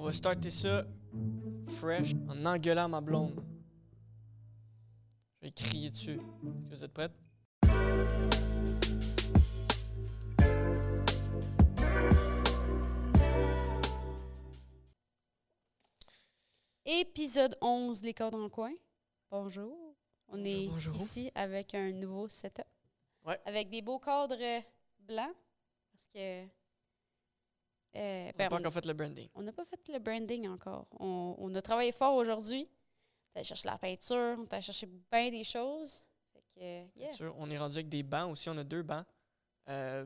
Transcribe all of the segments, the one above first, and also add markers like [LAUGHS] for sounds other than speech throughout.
On va starter ça fresh en engueulant ma blonde. Je vais crier dessus. Est-ce que vous êtes prêtes? Épisode 11, les cordes en coin. Bonjour. On Bonjour, est bonjour. ici avec un nouveau setup. Ouais. Avec des beaux cadres blancs. Parce que. Euh, On n'a ben, pas encore fait le branding. on n'a pas fait le branding encore. On, on a travaillé fort aujourd'hui. On a cherché la peinture, on a cherché bien des choses. Fait que, Bien yeah. sûr. On est rendu avec des bancs aussi. On a deux bancs. Euh,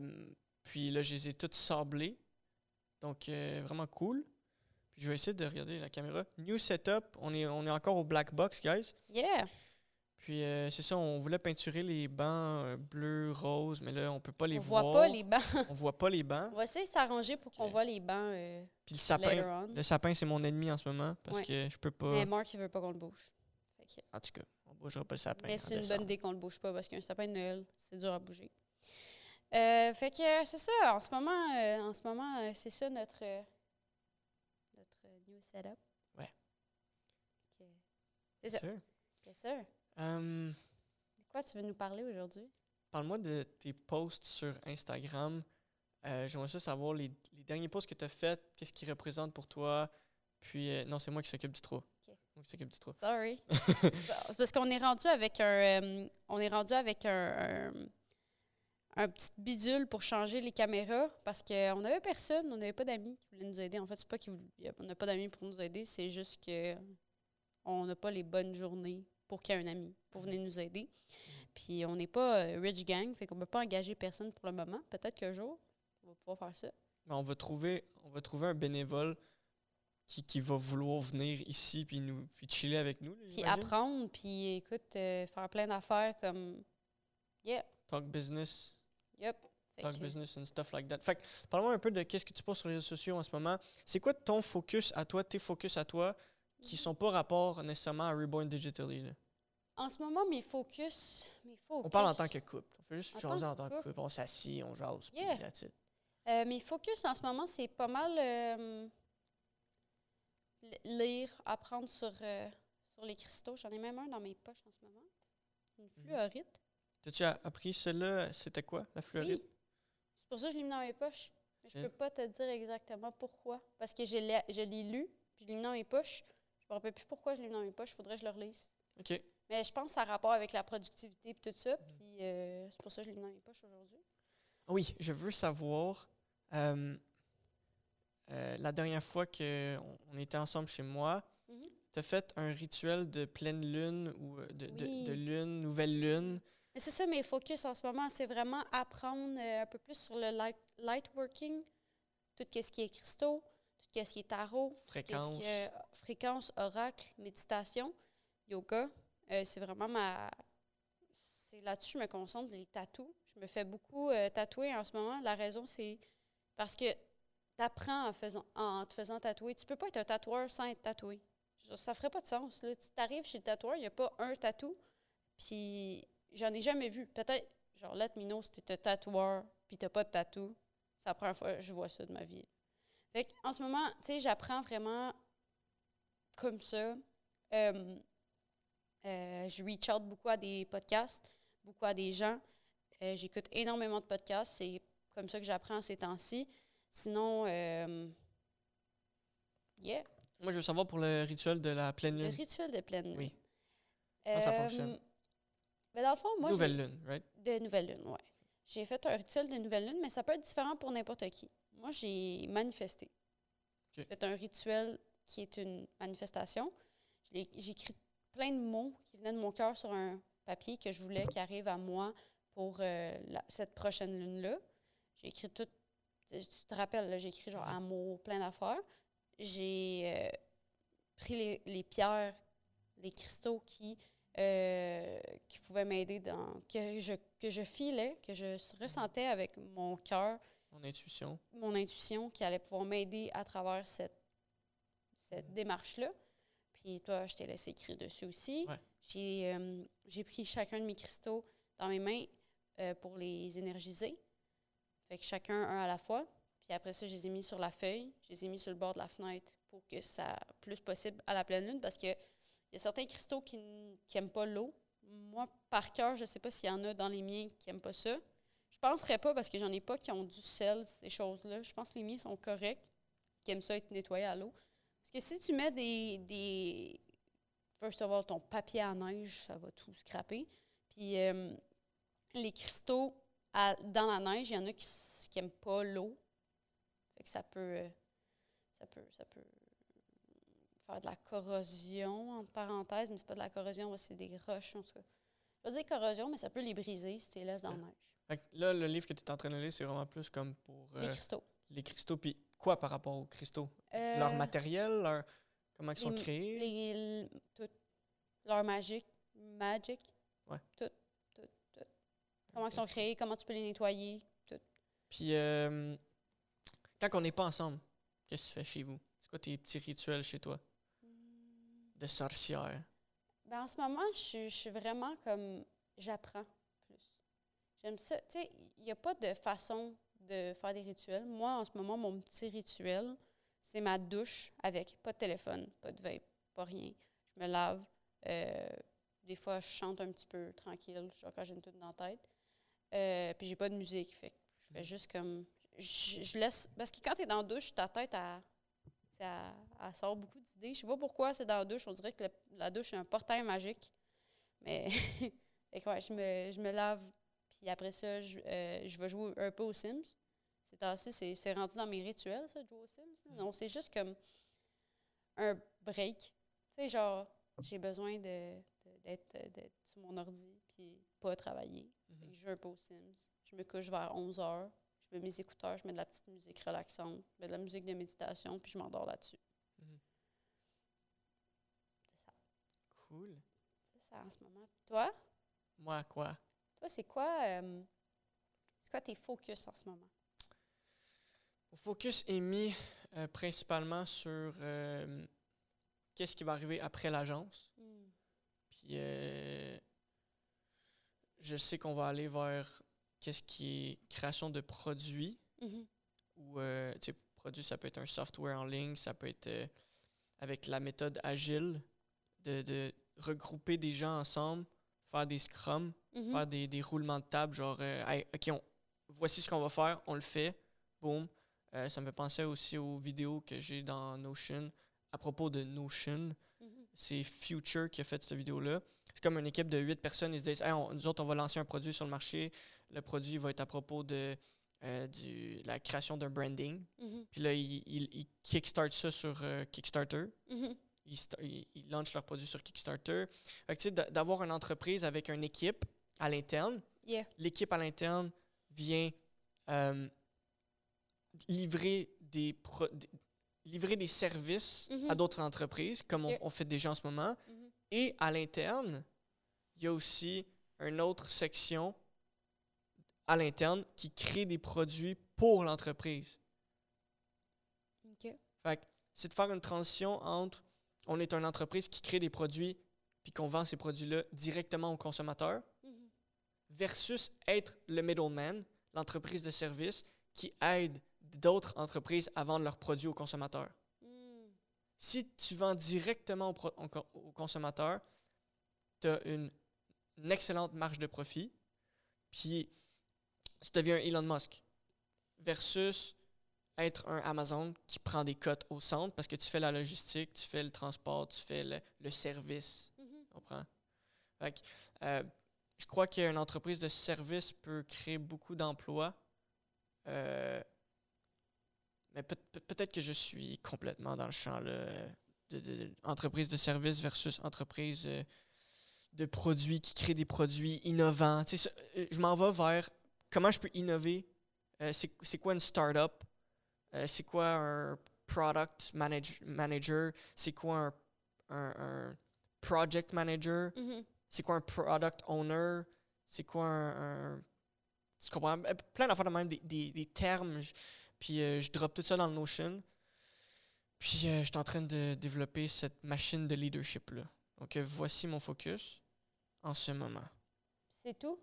puis là, je les ai tous sablés. Donc, euh, vraiment cool. Puis je vais essayer de regarder la caméra. New setup. On est, on est encore au black box, guys. Yeah. Puis euh, c'est ça, on voulait peinturer les bancs euh, bleus, roses, mais là, on peut pas les on voir. voit pas les bancs. [LAUGHS] On voit pas les bancs. On va essayer de s'arranger pour qu'on voit les bancs euh, Puis le sapin, on. le sapin, c'est mon ennemi en ce moment parce Ouais. que je peux pas. Mais Mark, il veut pas qu'on le bouge. Que- En tout cas, on bougera pas le sapin. Mais c'est une décembre. bonne idée qu'on le bouge pas parce qu'un sapin de Noël, c'est dur à bouger. Fait que c'est ça, en ce moment, en ce moment c'est ça notre, notre new setup. Ouais. C'est ça. Sûr. C'est ça. Hum, De quoi tu veux nous parler aujourd'hui? Parle-moi de tes posts sur Instagram. Euh, J'aimerais ça savoir les, les derniers posts que tu as faits, qu'est-ce qu'ils représentent pour toi. Puis, euh, non, c'est moi qui s'occupe du trou. Ok. Moi qui s'occupe du trou. Sorry. [LAUGHS] c'est parce qu'on est rendu avec un, euh, on est rendu avec un, un, un petit bidule pour changer les caméras parce qu'on n'avait personne, on n'avait pas d'amis qui voulaient nous aider. En fait, c'est pas qu'on n'a pas d'amis pour nous aider, c'est juste que on n'a pas les bonnes journées pour qu'il y ait un ami pour venir nous aider. Puis on n'est pas euh, rich gang, fait qu'on ne peut pas engager personne pour le moment. Peut-être qu'un jour, on va pouvoir faire ça. Mais on va trouver, on va trouver un bénévole qui, qui va vouloir venir ici puis nous puis chiller avec nous. là, Puis apprendre, puis écoute, euh, faire plein d'affaires comme Yeah, Talk business. yep. Fait Talk que- business and stuff like that. Fait que, parle-moi un peu de qu'est-ce que tu penses sur les réseaux sociaux en ce moment. C'est quoi ton focus à toi, tes focus à toi, qui sont pas rapport nécessairement à Reborn Digitally? là? En ce moment, mes focus. Mes focus On parle en tant que couple. On fait juste En jaser tant en tant que couple. On s'assit, on jase, Yeah. Euh, mes focus en ce moment, c'est pas mal euh, lire, apprendre sur, euh, sur les cristaux. J'en ai même un dans mes poches en ce moment. Une Mhm. fluorite. T'as-tu a- appris celle-là? C'était quoi, la fluorite? Oui. C'est pour ça que je l'ai mis dans mes poches. Mais je peux pas te dire exactement pourquoi. Parce que je l'ai je l'ai lu, puis je l'ai mis dans mes poches. Je me rappelle plus pourquoi je l'ai mis dans mes poches. Faudrait que je le relise. OK. Mais je pense que ça a rapport avec la productivité et tout ça. Puis euh, c'est pour ça que je l'ai mis dans mes poches aujourd'hui. Oui, je veux savoir, euh, euh, la dernière fois qu'on on était ensemble chez moi, Mhm. tu as fait un rituel de pleine lune ou de, de- Oui. de lune, nouvelle lune? C'est ça mes focus en ce moment, c'est vraiment apprendre un peu plus sur le light, light working, tout ce qui est cristaux, tout ce qui est tarot, Fréquence. oracle, méditation, yoga. Euh, c'est vraiment ma. C'est là-dessus que je me concentre, les tatous. Je me fais beaucoup euh, tatouer en ce moment. La raison, c'est parce que tu apprends en, faisant, en te faisant tatouer. Tu peux pas être un tatoueur sans être tatoué. Ça ferait pas de sens. Là. Tu t'arrives chez le tatoueur, il n'y a pas un tatou. Puis j'en ai jamais vu. Peut-être, genre, me know si un tatoueur puis t'as pas de tatou. C'est la première fois que je vois ça de ma vie. Fait en ce moment, tu sais, j'apprends vraiment comme ça. Euh, euh, je reach out beaucoup à des podcasts, beaucoup à des gens. Euh, J'écoute énormément de podcasts. C'est comme ça que j'apprends ces temps-ci. Sinon, yeah, Moi, je veux savoir pour le rituel de la pleine le lune. rituel de pleine lune. Oui. Comment ça fonctionne? ben dans le fond, moi, Nouvelle lune, right? De nouvelle lune, oui. J'ai fait un rituel de nouvelle lune, mais ça peut être différent pour n'importe qui. Moi, j'ai manifesté. J'ai Ok. fait un rituel qui est une manifestation. J'ai écrit plein de mots qui venaient de mon cœur sur un papier que je voulais qui arrive à moi pour euh, la- cette prochaine lune-là. J'ai écrit tout. Tu te rappelles, j'ai écrit genre amour, plein d'affaires. J'ai euh, pris les, les pierres, les cristaux qui euh, qui pouvaient m'aider dans que je que je filais, que je ressentais avec mon cœur, Mon intuition. mon intuition qui allait pouvoir m'aider à travers cette cette démarche-là. Puis toi, je t'ai laissé écrire dessus aussi. Ouais. J'ai euh, j'ai pris chacun de mes cristaux dans mes mains euh, pour les énergiser. Fait que chacun un à la fois. Puis après ça, je les ai mis sur la feuille, je les ai mis sur le bord de la fenêtre pour que ça plus possible à la pleine lune parce que il y a certains cristaux qui n'aiment pas l'eau. Moi, par cœur, je ne sais pas s'il y en a dans les miens qui n'aiment pas ça. Je penserais pas parce que j'en ai pas qui ont du sel, ces choses-là. Je pense que les miens sont corrects, qui aiment ça être nettoyés à l'eau. Parce que si tu mets des, des. First of all, ton papier à neige, ça va tout scraper. Puis euh, les cristaux dans la neige, il y en a qui n'aiment pas l'eau. Fait que ça peut, euh, ça peut. Ça peut faire de la corrosion, entre parenthèses, mais c'est pas de la corrosion, c'est des roches, en tout cas. Je vais dire corrosion, mais ça peut les briser si tu les laisses dans la neige. Là, le livre que tu es en train de lire, c'est vraiment plus comme pour Les euh, cristaux. les cristaux. Puis quoi par rapport aux cristaux? Leur Euh, matériel, leur, comment ils sont les- créés? les, tout. Leur magique. Magic. Ouais. Tout. Tout. Tout. Comment ils sont créés, comment tu peux les nettoyer. Tout. Puis euh, quand on n'est pas ensemble, qu'est-ce que tu fais chez vous? C'est quoi tes petits rituels chez toi? De sorcière Ben, en ce moment, je, suis- je suis vraiment comme. J'apprends plus. J'aime ça. Tu sais, il n'y a pas de façon de faire des rituels. Moi, en ce moment, mon petit rituel, c'est ma douche avec pas de téléphone, pas de vape, pas rien. Je me lave. euh, des fois, je chante un petit peu tranquille, genre quand j'ai une toute dans la tête. Euh, puis j'ai pas de musique. Fait que je fais juste comme. Je, je laisse. Parce que quand tu es dans la douche, ta tête, elle, elle, elle sort beaucoup d'idées. Je sais pas pourquoi c'est dans la douche. On dirait que le- la douche est un portail magique. Mais [LAUGHS] ouais, je, me, je me lave. Puis après ça, je, euh, je vais jouer un peu aux Sims. C'est assez, c'est, rendu dans mes rituels, ça, de jouer aux Sims. Non, c'est juste comme un break. Tu sais, genre, j'ai besoin de, de- d'être, d'être sur mon ordi puis pas travailler. Que je joue un peu aux Sims. Je me couche vers 11 heures. Mets mes écouteurs, je mets de la petite musique relaxante, je mets de la musique de méditation, puis je m'endors là-dessus. Mhm. C'est ça. Cool. C'est ça en ce moment. Puis Toi? Moi, quoi? Toi, c'est quoi, euh, c'est quoi tes focus en ce moment? Mon focus est mis euh, principalement sur euh, qu'est-ce qui va arriver après l'agence. Puis euh, je sais qu'on va aller vers qu'est-ce qui est création de produits. Mhm. Ou, euh, tu sais, produit, ça peut être un software en ligne, ça peut être euh, avec la méthode agile, de, de regrouper des gens ensemble, faire des scrums, Mhm. faire des, des roulements de table, genre, euh, Hey, OK, on- voici ce qu'on va faire, on le fait, boum. Ça me fait penser aussi aux vidéos que j'ai dans Notion à propos de Notion. Mhm. C'est Future qui a fait cette vidéo-là. C'est comme une équipe de huit personnes. Ils se disent Hey, on- Nous autres, on va lancer un produit sur le marché. Le produit va être à propos de euh, du, la création d'un branding. Mhm. Puis là, ils, ils kickstartent ça sur euh, Kickstarter. Mhm. Ils, lancent leur produit sur Kickstarter. D'avoir une entreprise avec une équipe à l'interne, Yeah. l'équipe à l'interne vient euh, livrer, des pro- des- livrer des services à d'autres entreprises, comme on, on fait déjà en ce moment. Et à l'interne, il y a aussi une autre section à l'interne qui crée des produits pour l'entreprise. OK. Fait que c'est de faire une transition entre on est une entreprise qui crée des produits puis qu'on vend ces produits-là directement aux consommateurs Mhm. versus être le middleman, l'entreprise de service qui aide d'autres entreprises à vendre leurs produits aux consommateurs. Mm. Si tu vends directement au, pro- au co- au consommateur, tu as une, une excellente marge de profit, puis tu deviens un Elon Musk. Versus être un Amazon qui prend des cotes au centre parce que tu fais la logistique, tu fais le transport, tu fais le, le service. Tu comprends? Fait que, euh, je crois qu'une entreprise de service peut créer beaucoup d'emplois. Euh, mais peut- peut- peut-être que je suis complètement dans le champ là, de, de- de- entreprise de service versus entreprise euh, de produits qui crée des produits innovants. Tu sais, ça, je m'en vais vers comment je peux innover? Euh, c'est quoi une startup? Euh, c'est quoi un product manage- manager? C'est quoi un, un- un project manager? Mhm. C'est quoi un product owner? C'est quoi un, un- Tu comprends? Euh, Plein d'affaires de même, des, des- des termes. puis euh, je drop tout ça dans le Notion. Puis euh, je suis en train de développer cette machine de leadership-là. Donc voici mon focus en ce moment. C'est tout?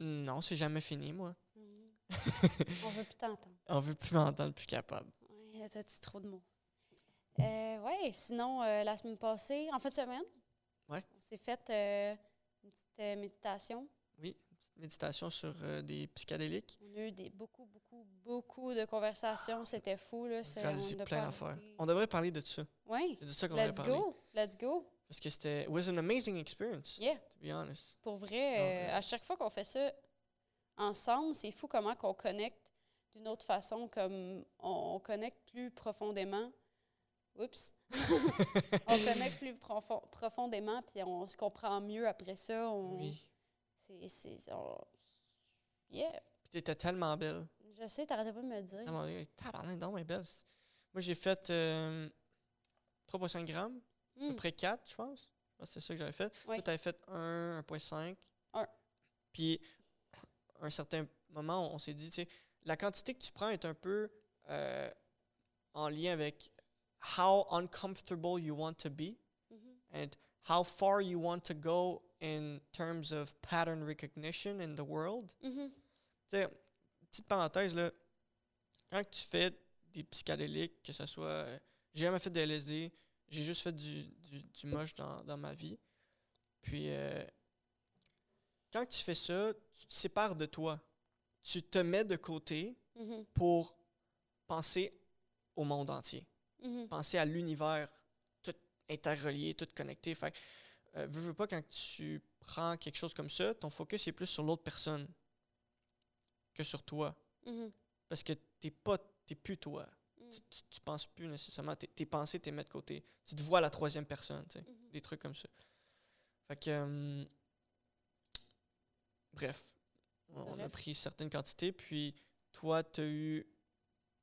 Non, c'est jamais fini, moi. Mhm. On veut plus t'entendre. On veut plus m'entendre, plus capable. Ouais, t'as dit trop de mots? Euh, sinon, euh, la semaine passée, en fin de semaine, Ouais. on s'est fait euh, une petite euh, méditation. Oui, une petite méditation sur des psychédéliques. On a eu des, beaucoup, beaucoup, beaucoup de conversations. C'était fou. Là. J'ai réalisé plein d'affaires. Oui, On devrait parler de ça. Ouais. C'est de ça qu'on devrait let's parler. go. Let's go. Parce que c'était it was an amazing experience, Yeah. to be honest. Pour vrai, Non, euh, à chaque fois qu'on fait ça ensemble, c'est fou comment qu'on connecte d'une autre façon, comme on, on connecte plus profondément. Oups. [LAUGHS] on connecte plus profo- profondément, puis on se comprend mieux après ça. On, Oui. c'est, Yeah. Puis t'étais tellement belle. Je sais, t'arrêtais pas de me le dire. Belle. Tabarnak, donc, mais belle. Moi, j'ai fait euh, 3,5 grammes, à peu Hmm. près 4, je pense. Ah, C'est ça que j'avais fait. Oui. Toi, t'avais fait 1, 1,5. Un. Puis, à un certain moment, on, on s'est dit, tu sais, la quantité que tu prends est un peu euh, en lien avec how uncomfortable you want to be Mhm. and how far you want to go in terms of pattern recognition in the world. Tu sais, petite parenthèse, là, quand tu fais des psychédéliques, que ce soit. euh, J'ai jamais fait de LSD, j'ai juste fait du, du, du moche dans, dans ma vie. Puis, euh, quand tu fais ça, tu te sépares de toi. Tu te mets de côté Mhm. pour penser au monde entier, Mhm. penser à l'univers, tout interrelié, tout connecté. Fait que, euh, veux, veux pas, quand tu prends quelque chose comme ça, ton focus est plus sur l'autre personne que sur toi. Mhm. Parce que t'es pas, t'es plus toi. Tu, tu penses plus nécessairement. Tes, tes pensées, t'es mis de côté. Tu te vois à la troisième personne, tu sais. Mhm. Des trucs comme ça. Fait que. euh, bref. On, a pris certaines quantités, puis toi, tu as eu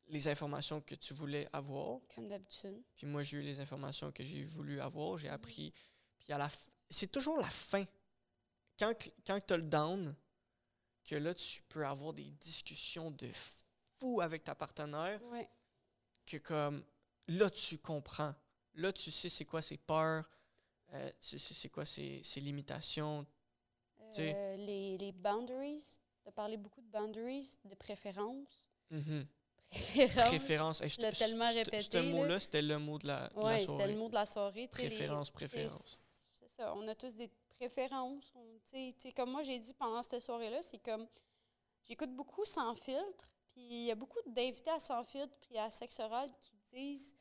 les informations que tu voulais avoir, Comme d'habitude. puis moi, j'ai eu les informations que j'ai voulu avoir, j'ai Mhm. appris. Puis à la c'est toujours la fin. Quand, quand tu as le down, que là, tu peux avoir des discussions de fou avec ta partenaire, Ouais. Que comme là tu comprends, là tu sais c'est quoi ses peurs, euh, tu sais c'est quoi ses, ses limitations. Euh, les, les boundaries. De parler beaucoup de boundaries, de préférences. Mhm. Préférences. Préférence. Hey, l'as ce- tellement répété, Ce là. mot-là, c'était le mot de la, de la Oui, c'était soirée. le mot de la soirée. les- Préférence, c'est- préférence. C'est ça, on a tous des préférences. on- tu sais- tu sais, comme moi, j'ai dit pendant cette soirée-là, c'est comme. J'écoute beaucoup sans filtre, puis il y a beaucoup d'invités à sans filtre, puis à sexe oral qui disent.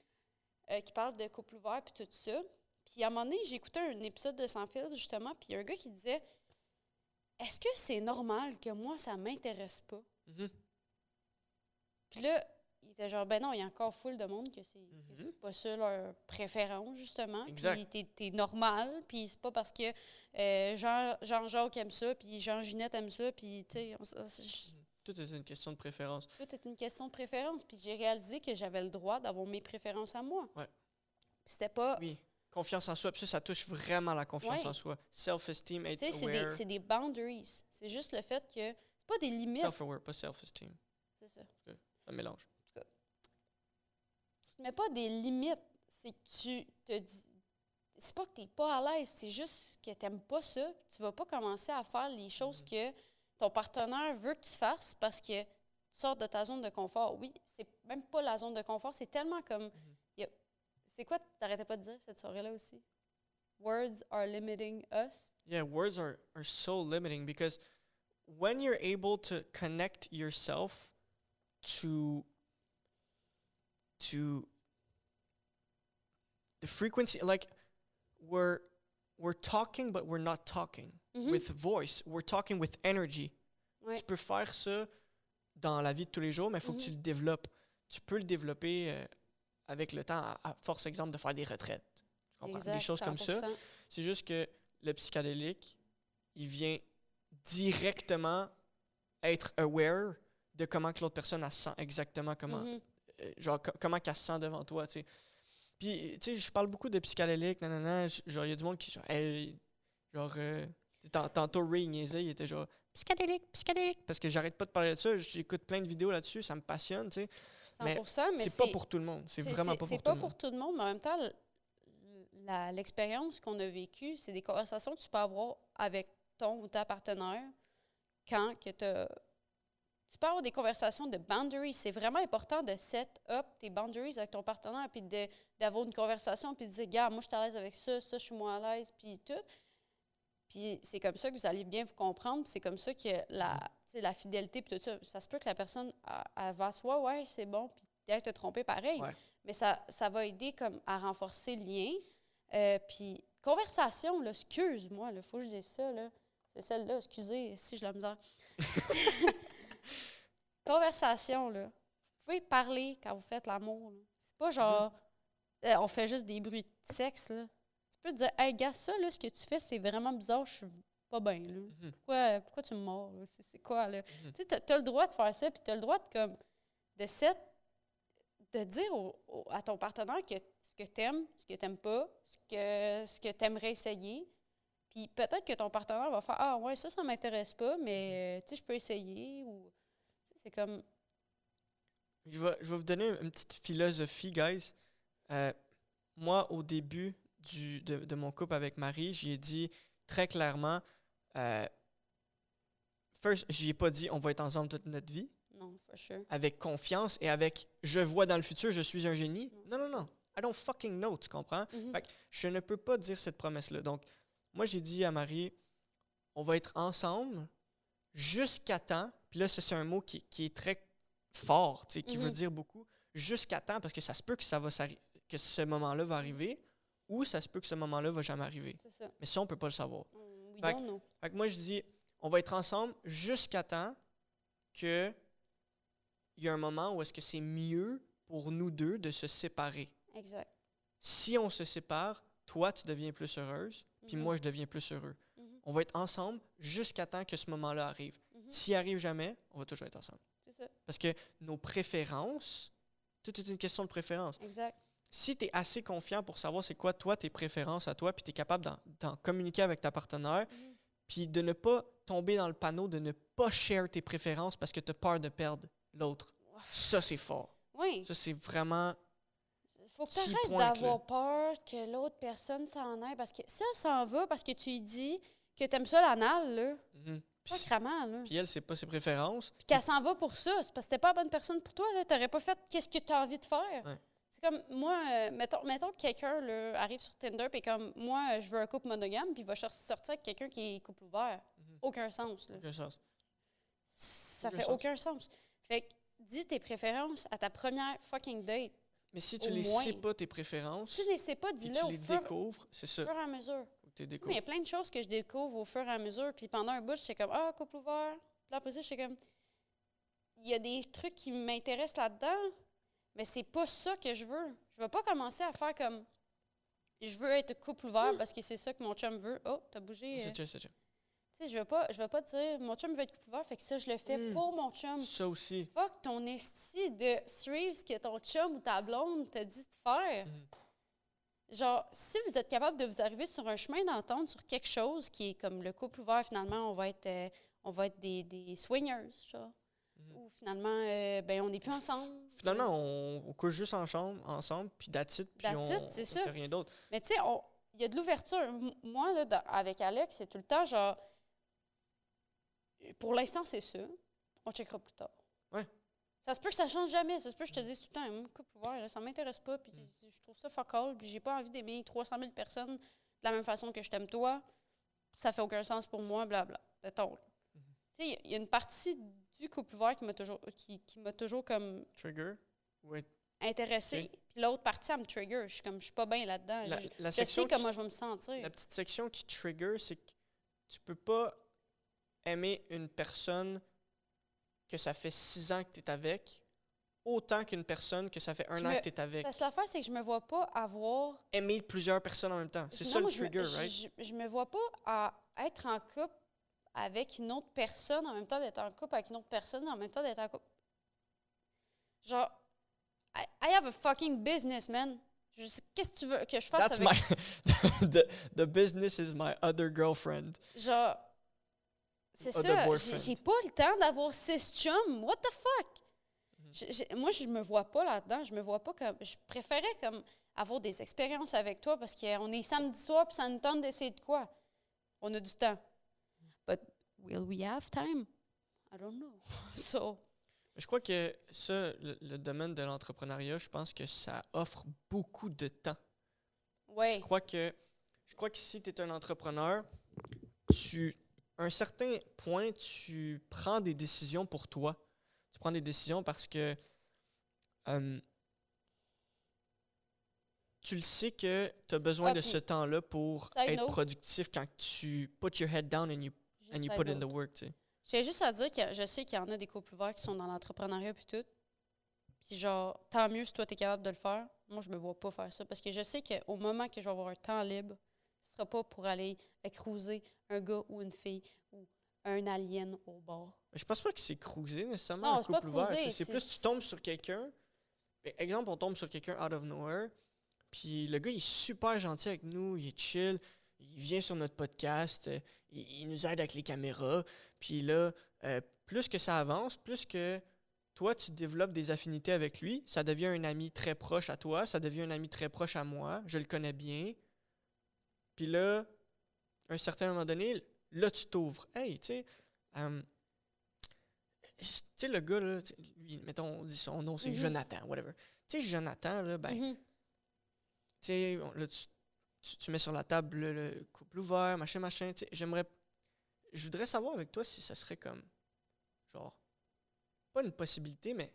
euh, qui parlent de couple ouvert, puis tout ça. Puis à un moment donné, j'écoutais un épisode de Sans filtre, justement, puis il y a un gars qui disait Est-ce que c'est normal que moi, ça m'intéresse pas? Mhm. puis là, il était genre, ben non, il y a encore full de monde que c'est c'est pas ça leur préférence, justement. Exact. Puis t'es- normal, puis c'est pas parce que euh, Jean- Jean-Jacques aime ça, puis Jean-Ginette aime ça, puis tu sais, Tout est une question de préférence. tout est une question de préférence. Puis j'ai réalisé que j'avais le droit d'avoir mes préférences à moi. Ouais. C'était pas. Oui. Confiance en soi, puis ça, ça touche vraiment la confiance Ouais. en soi. Self-esteem, Tu être sais, c'est des, aware. c'est des boundaries. C'est juste le fait que. C'est pas des limites. Self-aware, pas self-esteem. C'est ça. Ça mélange. tu te mets pas des limites. C'est que tu te dis. C'est pas que tu n'es pas à l'aise, c'est juste que tu n'aimes pas ça. Tu vas pas commencer à faire les choses que ton partenaire veut que tu fasses parce que tu sors de ta zone de confort. Oui, c'est même pas la zone de confort, c'est tellement comme. y a- C'est quoi, t'arrêtais pas de dire cette soirée-là aussi? Words are limiting us. Yeah, words are, are so limiting because when you're able to connect yourself to to the frequency like we're we're talking but we're not talking Mhm. with voice we're talking with energy Ouais. tu peux faire ça dans la vie de tous les jours mais il faut que tu Mhm. le développes tu peux le développer euh, avec le temps à, à force exemple de faire des retraites tu comprends? Des Exact, choses comme ça 100%. c'est juste que le psychédélique, il vient directement être aware de comment que l'autre personne elle se sent exactement comment Mhm. euh, genre co- comment qu'elle se sent devant toi, tu sais. Puis tu sais, je parle beaucoup de psychédélique, nanana, genre il y a du monde qui genre hey, genre euh, tu tantôt Ray il niaisait, il était genre psychédélique, psychédélique parce que j'arrête pas de parler de ça, j'écoute plein de vidéos là-dessus, ça me passionne, tu sais. Mais 100%, mais C'est pas pour tout le monde, c'est vraiment pas c'est pour pas tout le monde. pour tout le monde, mais en même temps, l'expérience qu'on a vécue, c'est des conversations que tu peux avoir avec ton ou ta partenaire quand que tu tu peux avoir des conversations de boundaries. C'est vraiment important de set up tes boundaries avec ton partenaire, puis d'avoir une conversation, puis de dire, gars, moi, je suis à l'aise avec ça, ça, je suis moins à l'aise, puis tout. Puis c'est comme ça que vous allez bien vous comprendre. C'est comme ça que la, sais, la fidélité, puis tout ça, ça se peut que la personne, elle, elle va se voir, ouais, c'est bon, puis elle te tromper pareil. Ouais. Mais ça, ça va aider comme à renforcer le lien. Euh, puis conversation, là, excuse-moi, il faut que je dise ça, là. C'est celle-là, excusez si je la misère. [LAUGHS] conversation, là. Vous pouvez parler quand vous faites l'amour. C'est pas genre, euh, on fait juste des bruits de sexe, là. Tu peux te dire, hey, gars, ça, là, ce que tu fais, c'est vraiment bizarre, je suis pas bien, là. Mhm. Pourquoi, pourquoi tu me mords? C'est, quoi, là? Mhm. Tu sais, t'as, t'as le droit de faire ça, puis t'as le droit de, comme, de, set- de dire au- au- à ton partenaire que ce que t'aimes, ce que t'aimes pas, ce que, ce que t'aimerais essayer. Puis peut-être que ton partenaire va faire Ah, ouais, ça, ça m'intéresse pas, mais, euh, tu sais, je peux essayer. Ou, tu c'est comme. Je vais, je vais vous donner une petite philosophie, guys. Euh, moi, au début du, de, de mon couple avec Marie, j'y ai dit très clairement, euh, first, j'y ai pas dit on va être ensemble toute notre vie, Non, for sure. avec confiance et avec je vois dans le futur, je suis un génie. Non, non, non. I don't fucking know, tu comprends? Mhm. Fait que je ne peux pas dire cette promesse-là. Donc, moi, j'ai dit à Marie, on va être ensemble jusqu'à temps, puis là, ça, c'est un mot qui, qui est très fort, tu sais, qui veut Mhm. dire beaucoup, jusqu'à temps, parce que ça se peut que, ça va que ce moment-là va arriver, ou ça se peut que ce moment-là va jamais arriver. Ça. Mais ça, on peut pas le savoir. Mm, Fait. Fait que moi, je dis, on va être ensemble jusqu'à temps que il y a un moment où est-ce que c'est mieux pour nous deux de se séparer. Exact. Si on se sépare, toi, tu deviens plus heureuse, puis Mhm. moi, je deviens plus heureux. Mhm. On va être ensemble jusqu'à temps que ce moment-là arrive. Mhm. S'il arrive jamais, on va toujours être ensemble. C'est ça. Parce que nos préférences, tout est une question de préférence. Exact. Si tu es assez confiant pour savoir c'est quoi, toi, tes préférences à toi, puis tu es capable d'en- communiquer avec ta partenaire, Mhm. puis de ne pas tomber dans le panneau de ne pas share tes préférences parce que tu as peur de perdre l'autre. Ça, c'est fort. Oui. Ça, c'est vraiment. faut que tu arrêtes d'avoir peur que l'autre personne s'en aille. Parce que si elle s'en va parce que tu lui dis que t'aimes ça l'anal, là, c'est- sacrement, là. puis elle, c'est pas ses préférences. Puis qu'elle s'en va pour ça, c'est parce que t'es pas la bonne personne pour toi, là. T'aurais pas fait qu'est-ce que t'as envie de faire. Ouais. C'est comme, moi, euh, mettons, mettons que quelqu'un arrive sur Tinder, puis comme, moi, euh, je veux un couple monogame, puis il va sortir avec quelqu'un qui est couple ouvert. Mhm. Aucun sens, là. Aucun sens. Ça Aucun fait sens. aucun sens. Fait que, dis tes préférences à ta première fucking date. Mais si tu Au les moins. sais pas, tes préférences, Si tu les sais pas, et dis-le tu au les fur, découvres, c'est ça. fur et à mesure. Tu sais, mais Il y a plein de choses que je découvre au fur et à mesure. Puis pendant un bout, j'étais comme, ah, couple ouvert. Puis là, après ça, j'étais comme, il y a des trucs qui m'intéressent là-dedans, mais c'est pas ça que je veux. Je veux pas commencer à faire comme, je veux être couple ouvert parce que c'est ça que mon chum veut. Oh, t'as bougé. C'est euh. ça, c'est ça. Tu sais, je veux pas, je veux pas dire, mon chum veut être couple ouvert, fait que ça, je le fais Mm. pour mon chum. Ça aussi. Fuck ton esti de suivre ce que ton chum ou ta blonde t'a dit de faire. Mhm. Genre, si vous êtes capable de vous arriver sur un chemin d'entente sur quelque chose qui est comme le couple ouvert, finalement, on va être, euh, on va être des, des swingers, genre. Finalement, euh, ben, on n'est plus ensemble. Finalement, on, on couche juste en chambre, ensemble, puis it, puis on, on fait rien d'autre. Mais tu sais, il y a de l'ouverture. Moi, là, dans- avec Alex, c'est tout le temps genre. Pour l'instant, c'est ça. On checkera plus tard. Ouais. Ça se peut que ça change jamais. Ça se peut que je te dise tout le temps, Hum, couple ouvert, là, ça m'intéresse pas. Puis Mm. je trouve ça fuck all. Puis j'ai pas envie d'aimer 300 000 personnes de la même façon que je t'aime toi. Ça fait aucun sens pour moi, blabla. Mettons. là. Mhm. Tu sais, il y a une partie du couple ouvert qui m'a toujours, qui, qui m'a toujours comme Trigger. Ouais. intéressée. Puis l'autre partie, elle me trigger. Je suis comme, je suis pas bien là-dedans. La, je la je sais qui- comment je vais me sentir. La petite section qui trigger, c'est que tu peux pas aimer une personne que ça fait six ans que tu es avec autant qu'une personne que ça fait un Je an me- que tu es avec. Parce que l'affaire, c'est que je me vois pas avoir. Aimer plusieurs personnes en même temps. C'est Non, ça le trigger, je, right? Je, je me vois pas à être en couple avec une autre personne en même temps d'être en couple avec une autre personne en même temps d'être en couple. Genre, I, I have a fucking business, man. Qu'est-ce que tu veux que je fasse That's avec. my [LAUGHS] the, the business is my other girlfriend. Genre, c'est ça. J'ai pas le temps d'avoir six chums. What the fuck? Mhm. Je- je- moi, je me vois pas là-dedans. Je me vois pas comme. Je préférais comme avoir des expériences avec toi parce qu'on est samedi soir puis ça nous tente d'essayer de quoi? On a du temps. Will we have time? I don't know. [LAUGHS] So, Je crois que ça, le, le domaine de l'entrepreneuriat, je pense que ça offre beaucoup de temps. Oui. Je crois que, je crois que si tu es un entrepreneur, tu, à un certain point, tu prends des décisions pour toi. Tu prends des décisions parce que euh, tu le sais que tu as besoin Ah, de ce temps-là pour Side être note. productif quand tu put your head down and you, and you put in the work. Tu sais. J'ai juste à dire que je sais qu'il y en a des couples ouverts qui sont dans l'entrepreneuriat puis tout. Puis genre, tant mieux si toi t'es capable de le faire. Moi, je me vois pas faire ça parce que je sais qu'au moment que je vais avoir un temps libre, ce sera pas pour aller cruiser un gars ou une fille ou un alien au. Mais Je pense pas que c'est cruiser nécessairement Non, un couple ouvert. tu C'est plus tu tombes sur quelqu'un. Exemple, on tombe sur quelqu'un out of nowhere. Puis le gars, il est super gentil avec nous, il est chill. Il vient sur notre podcast, euh, il, il nous aide avec les caméras. Puis là, euh, plus que ça avance, plus que toi, tu développes des affinités avec lui, ça devient un ami très proche à toi, ça devient un ami très proche à moi, je le connais bien. Puis là, à un certain moment donné, là, tu t'ouvres. Hey, tu sais, euh, tu sais, le gars, là, lui, mettons, on dit son nom, c'est Mhm. Jonathan, whatever. Tu sais, Jonathan, là, ben, Mhm. tu sais, là, tu, tu- tu mets sur la table le, le couple ouvert, machin, machin. tu J'aimerais. Je voudrais savoir avec toi si ça serait comme. Genre. Pas une possibilité, mais.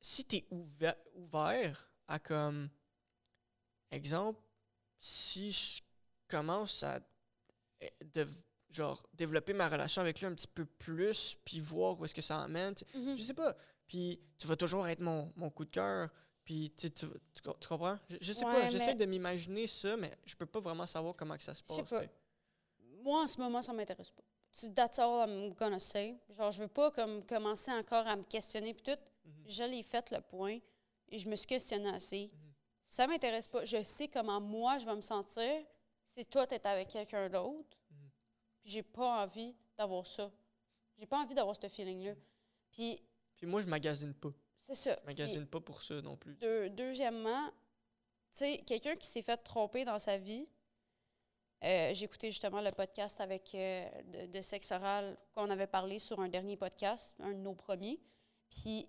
Si t'es ouvert, ouvert à comme. Exemple, si je commence à. eh, genre, développer ma relation avec lui un petit peu plus, puis voir où est-ce que ça emmène. tu sais, Mhm. je sais pas. Puis tu vas toujours être mon, mon coup de cœur. Puis tu, tu, tu co- tu comprends? Je, je sais Ouais, pas. J'essaie mais- de m'imaginer ça, mais je peux pas vraiment savoir comment que ça se passe. pas. tu. Moi, en ce moment, ça m'intéresse pas. Tu- That's all I'm gonna say. Genre, je veux pas comme commencer encore à me questionner puis tout. Mhm. Je l'ai fait le point et je me suis questionnée assez. Mhm. Ça m'intéresse pas. Je sais comment moi je vais me sentir si toi t'es avec quelqu'un d'autre. Mhm. Puis j'ai pas envie d'avoir ça. J'ai pas envie d'avoir ce feeling-là. Puis Puis moi, je magasine pas. C'est ça. Magasine pas pour ça non plus. Deux- deuxièmement, tu sais, quelqu'un qui s'est fait tromper dans sa vie. euh, J'ai écouté justement le podcast avec euh, de, de sexe oral qu'on avait parlé sur un dernier podcast, un de nos premiers. Puis,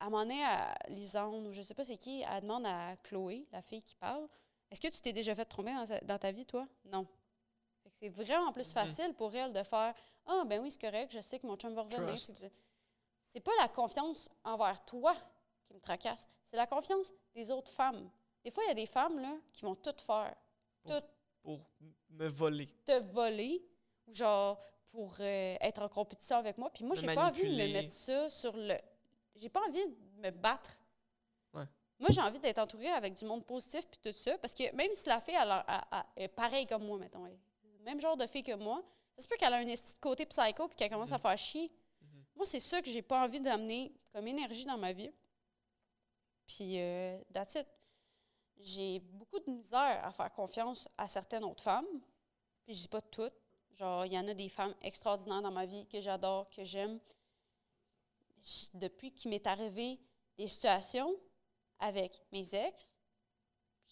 à un moment donné, à Lisande, ou je sais pas c'est qui, elle demande à Chloé, la fille qui parle, est-ce que tu t'es déjà fait tromper dans, sa- dans ta vie, toi? Non. C'est vraiment plus Mhm. facile pour elle de faire Ah, ben oui, c'est correct, je sais que mon chum va revenir. Trust. C'est pas la confiance envers toi qui me tracasse, c'est la confiance des autres femmes. Des fois, il y a des femmes là, qui vont tout faire. Pour m- me voler. Te voler, ou genre pour euh, être en compétition avec moi. Puis moi, j'ai pas envie de me mettre ça sur le. J'ai pas envie de me battre. Ouais. Moi, j'ai envie d'être entourée avec du monde positif puis tout ça. Parce que même si la fille elle a- est pareille comme moi, mettons, même genre de fille que moi, ça se peut qu'elle a un côté psycho puis qu'elle commence à Mhm. faire chier. Moi, c'est ça que j'ai pas envie d'amener comme énergie dans ma vie. Puis, euh, that's it. J'ai beaucoup de misère à faire confiance à certaines autres femmes. Puis, je dis pas toutes. Genre, il y en a des femmes extraordinaires dans ma vie que j'adore, que j'aime. Depuis qu'il m'est arrivé des situations avec mes ex,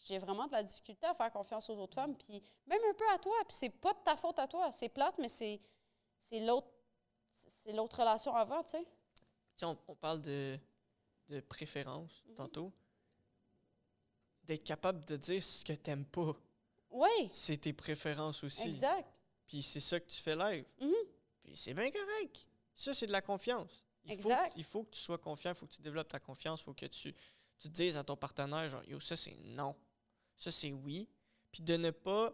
j'ai vraiment de la difficulté à faire confiance aux autres femmes. Puis, même un peu à toi. Puis, c'est pas de ta faute à toi. C'est plate, mais c'est l'autre c'est l'autre relation avant, tu sais. Tu sais, on, on parle de, de préférence Mhm. tantôt. D'être capable de dire ce que t'aimes pas, Oui, c'est tes préférences aussi. exact. Puis c'est ça que tu fais live. Mhm. Puis c'est bien correct. Ça, c'est de la confiance. Il faut, il faut que tu sois confiant, il faut que tu développes ta confiance, il faut que tu, tu dises à ton partenaire, genre, yo, ça c'est non, ça c'est oui. Puis de ne pas,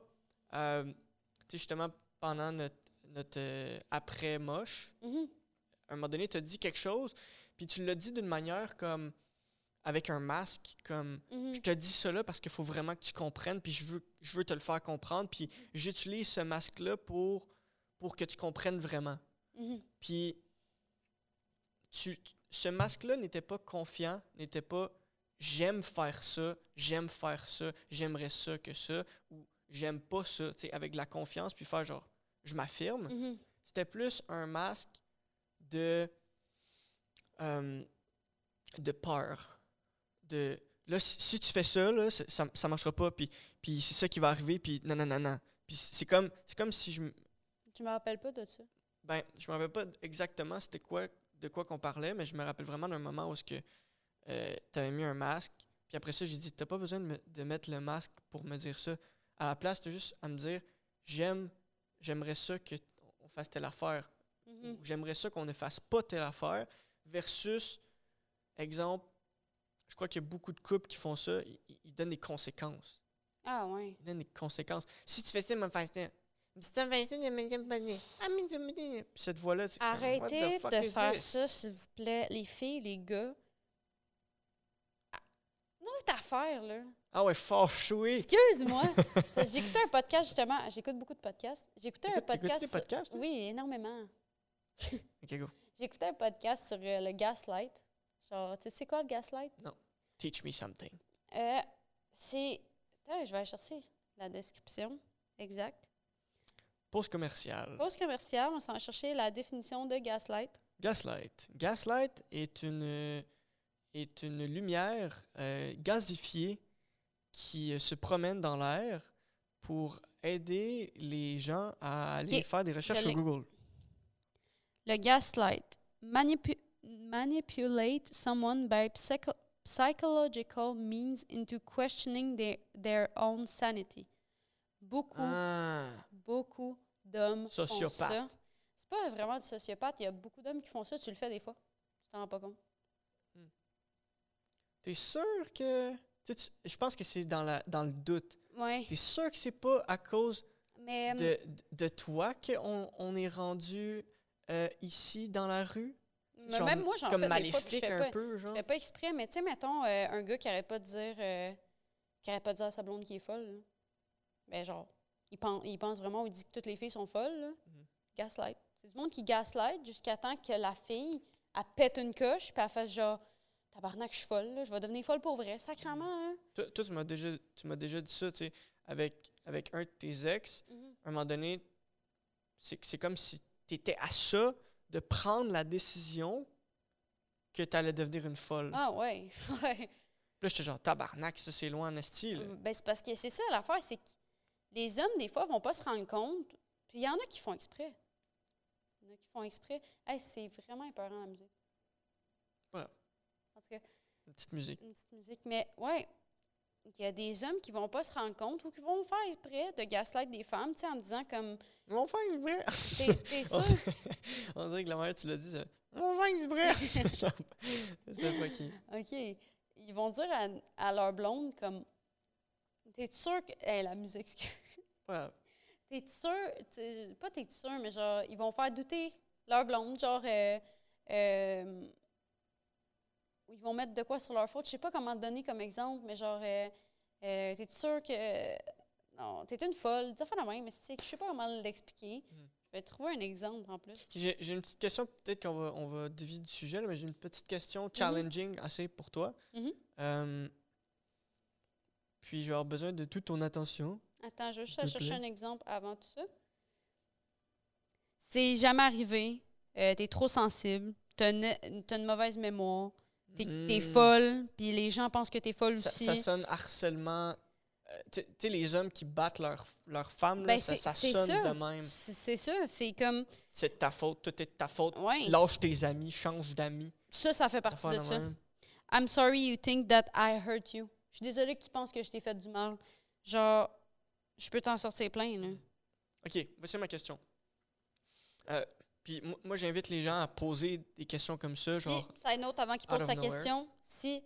euh, tu sais, justement, pendant notre, notre euh, après-moche, Mhm. à un moment donné, tu as dit quelque chose, puis tu l'as dit d'une manière comme, avec un masque, comme, Mhm. je te dis là parce qu'il faut vraiment que tu comprennes, puis je veux, je veux te le faire comprendre, puis j'utilise ce masque-là pour, pour que tu comprennes vraiment. Mhm. Puis, tu, ce masque-là n'était pas confiant, n'était pas j'aime faire ça, j'aime faire ça, j'aimerais ça que ça, ou j'aime pas ça, tu sais, avec de la confiance, puis faire genre, je m'affirme. Mhm. C'était plus un masque de, euh, de peur. De, là, si, si tu fais ça, là, ça, ça, marchera pas, puis, puis c'est ça qui va arriver, puis non, non, non, non. Puis c'est comme, c'est comme si je, Je me rappelle pas de ça? Ben, je me rappelle pas exactement c'était quoi, de quoi qu'on parlait, mais je me rappelle vraiment d'un moment où que tu avais mis un masque. Puis après ça, j'ai dit, t'as pas besoin de, me- de mettre le masque pour me dire ça. À la place, t'as juste à me dire, j'aime, j'aimerais ça que t- on fasse telle affaire. Mhm. Ou J'aimerais ça qu'on ne fasse pas telle affaire. Versus, exemple, je crois qu'il y a beaucoup de couples qui font ça, ils, donnent des conséquences. Ah, ouais. Ils donnent des conséquences. Si tu fais ça, me faire ça. Si tu fais ça, me pas ça. Ah, mais je me dis- Puis cette voix-là, Arrêtez de faire this? ça, s'il vous plaît. Les filles, les gars. Ah, affaire, là. Ah ouais, fâché. Excuse-moi. [LAUGHS] Ça, J'ai écouté un podcast, justement. J'écoute beaucoup de podcasts. Écouté un podcast. des podcasts? Oui, énormément. [LAUGHS] Ok, go. J'ai écouté un podcast sur euh, le gaslight. Genre, tu sais quoi le gaslight? Teach me something. Euh, c'est. Attends, je vais aller chercher la description exacte. Pause commerciale. Pause commerciale, on s'en va chercher la définition de gaslight. Gaslight. Gaslight est une, euh, est une lumière euh, gazifiée qui euh, se promène dans l'air pour aider les gens à aller faire des recherches sur. Google. Le gaslight. Manipu- manipulate someone by psycho- psychological means into questioning their, their own sanity. Beaucoup, Ah. beaucoup d'hommes font ça. C'est pas vraiment du sociopathe. Il y a beaucoup d'hommes qui font ça. Tu le fais des fois. Tu t'en rends pas compte. T'es sûr que. tu je pense que c'est dans, la, dans le doute. Oui. T'es sûr que c'est pas à cause Mais hum, de, de toi qu'on on est rendu euh, ici dans la rue? mais Genre, même moi, j'en comme fais des fois. je fais un pas, peu, je genre. fais pas exprès. Mais tu sais, mettons, euh, un gars qui arrête pas de dire, euh, qui arrête pas de dire à sa blonde qui est folle. là. Ben genre, il pense, il pense vraiment ou il dit que toutes les filles sont folles. là. Mhm. Gaslight. C'est du monde qui gaslight jusqu'à temps que la fille, elle pète une coche, puis elle fasse genre, tabarnak, je suis folle, là, je vais devenir folle pour vrai, sacrément. Hein? Toi, toi, tu m'as déjà, tu m'as déjà dit ça, tu sais, avec, avec un de tes ex. Mhm. À un moment donné, c'est c'est comme si tu étais à ça de prendre la décision que tu allais devenir une folle. Ah ouais, [LAUGHS] ouais. Puis là, j'étais genre, tabarnak, ça c'est loin en esti. là. Ben, c'est parce que c'est ça l'affaire, c'est que les hommes, des fois, vont pas se rendre compte. Puis il y en a qui font exprès. Il y en a qui font exprès. Hey, c'est vraiment épeurant la musique. Une petite musique. une petite musique. Mais ouais, il y a des hommes qui vont pas se rendre compte ou qui vont faire exprès de gaslight des femmes, tu sais, en disant comme Ils vont faire une vraie. t'es [LAUGHS] sûr? dirait, on dirait que la mère, tu l'as dit, ça. Ils vont faire. Genre, [LAUGHS] C'était fucké. OK. Ils vont dire à, à leur blonde comme T'es sûr que. Hey, la musique, excuse. Ouais. T'es sûr, t'sais, pas t'es sûr, mais genre, ils vont faire douter leur blonde, genre, euh, euh, ils vont mettre de quoi sur leur faute. Je sais pas comment te donner comme exemple, mais genre, euh, euh, t'es sûr que. non, t'es une folle, dis affaires de même, mais c'est que je sais pas comment l'expliquer. Mhm. Je vais trouver un exemple en plus. J'ai une petite question, peut-être qu'on va, on va dévier du sujet, là, mais j'ai une petite question challenging assez pour toi. Mhm. Euh, puis je vais avoir besoin de toute ton attention. Attends, je vais chercher un exemple avant tout ça. C'est jamais arrivé. Euh, t'es trop sensible. T'as une, t'as une mauvaise mémoire. T'es Hmm. folle. Puis les gens pensent que t'es folle Ça, aussi. ça sonne harcèlement. euh, tu sais, les hommes qui battent leur, leur femme, là, Ben, ça, ça sonne ça. de même. C'est ça. C'est comme. C'est de ta faute, tout est de ta faute. Ouais. Lâche tes amis, change d'amis. Ça, ça fait partie de de ça. même. I'm sorry you think that I hurt you. Je suis désolée que tu penses que je t'ai fait du mal. Genre, je peux t'en sortir plein, là. OK, voici ma question. Euh, puis mo- moi, j'invite les gens à poser des questions comme ça, genre... Puis, side note, avant qu'il out pose of sa nowhere. question, si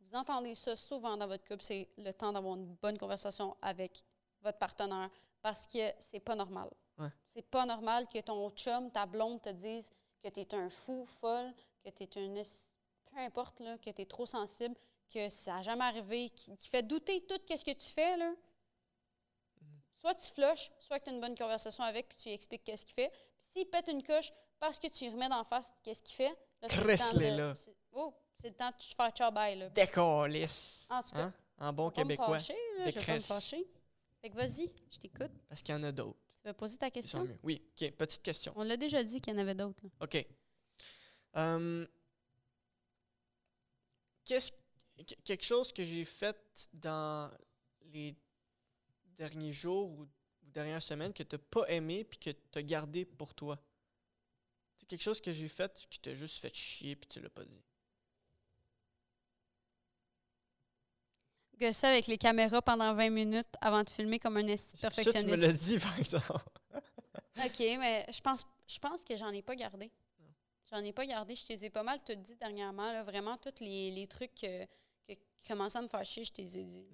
vous entendez ça souvent dans votre couple, c'est le temps d'avoir une bonne conversation avec votre partenaire parce que c'est pas normal. Ouais. C'est pas normal que ton chum, ta blonde te dise que tu es un fou, folle, que tu es un. es- Peu importe, là, que tu es trop sensible, que ça n'a jamais arrivé, qui, qui fait douter tout ce que tu fais. Là. Mhm. Soit tu flushes, soit que tu as une bonne conversation avec, puis tu lui expliques qu'est-ce qu'il fait. S'il pète une coche parce que tu lui remets d'en face qu'est-ce qu'il fait, là, c'est le temps Crisse-les, de- là. c'est- Oh, c'est le temps de te faire bye. Là. Décalisse! En tout cas, Hein? En bon Je québécois. fâcher, là, je vais pas me fâcher. Fait que vas-y, je t'écoute. Parce qu'il y en a d'autres. Tu veux poser ta question? Oui, OK, petite question. On l'a déjà dit qu'il y en avait d'autres. là. OK. Euh, qu'est-ce, que- quelque chose que j'ai fait dans les derniers jours ou, ou dernières semaines que tu n'as pas aimé puis que tu as gardé pour toi? C'est quelque chose que j'ai fait qui t'a juste fait chier puis tu l'as pas dit. Gosser avec les caméras pendant 20 minutes avant de filmer comme un esti Ça, tu me perfectionniste. l'as dit, [LAUGHS] par exemple. OK, mais je pense, je pense que j'en ai pas gardé. J'en ai pas gardé. Je te les ai pas mal tout dit dernièrement. Là, vraiment, tous les, les trucs que- que- qui commençaient à me faire chier, je te les ai dit.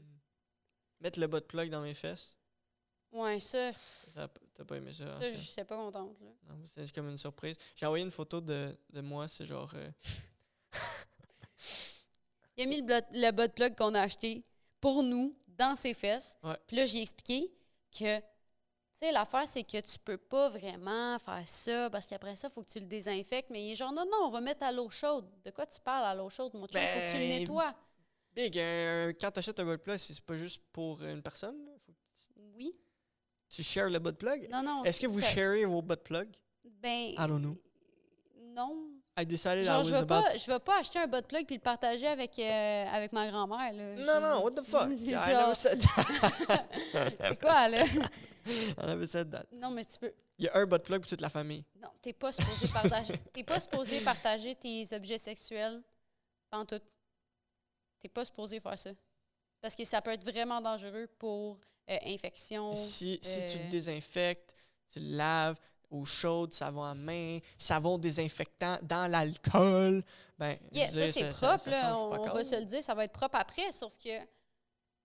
Mettre le bas de plug dans mes fesses. Ouais, ça, T'as pas aimé ça? hein, ça? je suis pas contente. Là. Non, c'est comme une surprise. J'ai envoyé une photo de, de moi, c'est genre. euh, [LAUGHS] Il a mis le, blo- le de plug qu'on a acheté pour nous dans ses fesses. Ouais. Puis là, j'ai expliqué que, tu sais, l'affaire, c'est que tu peux pas vraiment faire ça parce qu'après ça, il faut que tu le désinfectes. Mais il est genre, non, non, on va mettre à l'eau chaude. De quoi tu parles à l'eau chaude, mon chum? faut que tu le Ben, nettoies. Big, un- quand t'achètes un de plug, c'est pas juste pour une personne. là? Faut que Oui. Tu shares le de plug? Non, non. Est-ce que vous ça- sharez vos bas de plug? Ben. I don't know. Non. I decided I Genre, was je about. pas, je vais pas acheter un bot plug puis le partager avec, euh, avec ma grand-mère. Non, non, what the fuck? I never said that. [LAUGHS] C'est quoi, là? I never said that. Non, mais tu peux. Il y a un de plug pour toute la famille. Non, t'es pas supposé partager. [LAUGHS] T'es pas supposé partager tes objets sexuels en tout. T'es pas supposé faire ça. Parce que ça peut être vraiment dangereux pour euh, infection. Si, si tu euh, le désinfectes, tu le laves, eau chaude, savon à main, savon désinfectant dans l'alcool, ben. Yeah, ça, c'est propre, ça là. change On, va se le dire, ça va être propre après, sauf que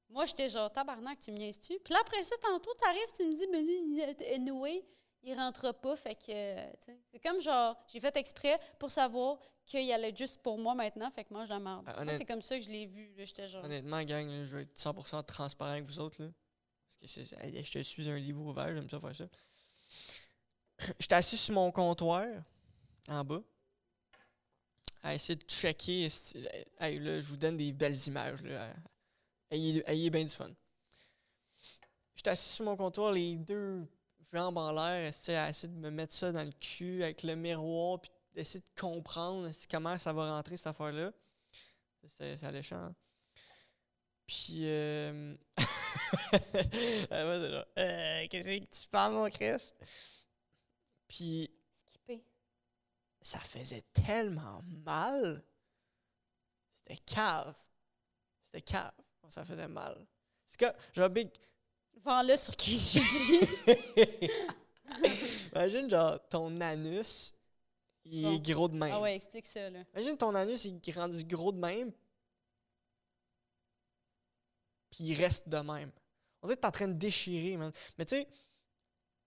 moi, j'étais genre tabarnak, tu me niaises-tu? Puis là, après ça, tantôt, t'arrives, tu me dis, mais lui, il- anyway, il rentrera pas, fait que, euh, c'est comme genre, j'ai fait exprès pour savoir qu'il allait être juste pour moi maintenant, fait que moi, je la merde. Ah, honnête- c'est comme ça que je l'ai vu, là, j'étais genre. Honnêtement, gang, là, je vais être 100% transparent avec vous autres. Là, parce que c'est, hey, je suis un livre ouvert, j'aime ça faire ça. [CLEARS THROAT] J'étais assis sur mon comptoir, en bas, à essayer de checker. là, je vous donne des belles images. Là. Ayez, bien du fun. J'étais assis sur mon comptoir, les deux jambes en l'air, à essayer de me mettre ça dans le cul avec le miroir, puis d'essayer de comprendre comment ça va rentrer cette affaire-là. C'était alléchant. hein. Puis, euh... [LAUGHS] ah, moi, genre, Euh, qu'est-ce que tu parles, mon Chris? Puis, Skippé. ça faisait tellement mal. C'était cave. C'était cave. Ça faisait mal. C'est que, genre, Big. Vends-le sur Kijiji. [LAUGHS] Imagine, genre, ton anus, il Bon. est gros de même. ah ouais, explique ça, là. Imagine ton anus, il est rendu gros de même. Puis il reste de même. On dirait que t'es en train de déchirer, man. Mais tu sais,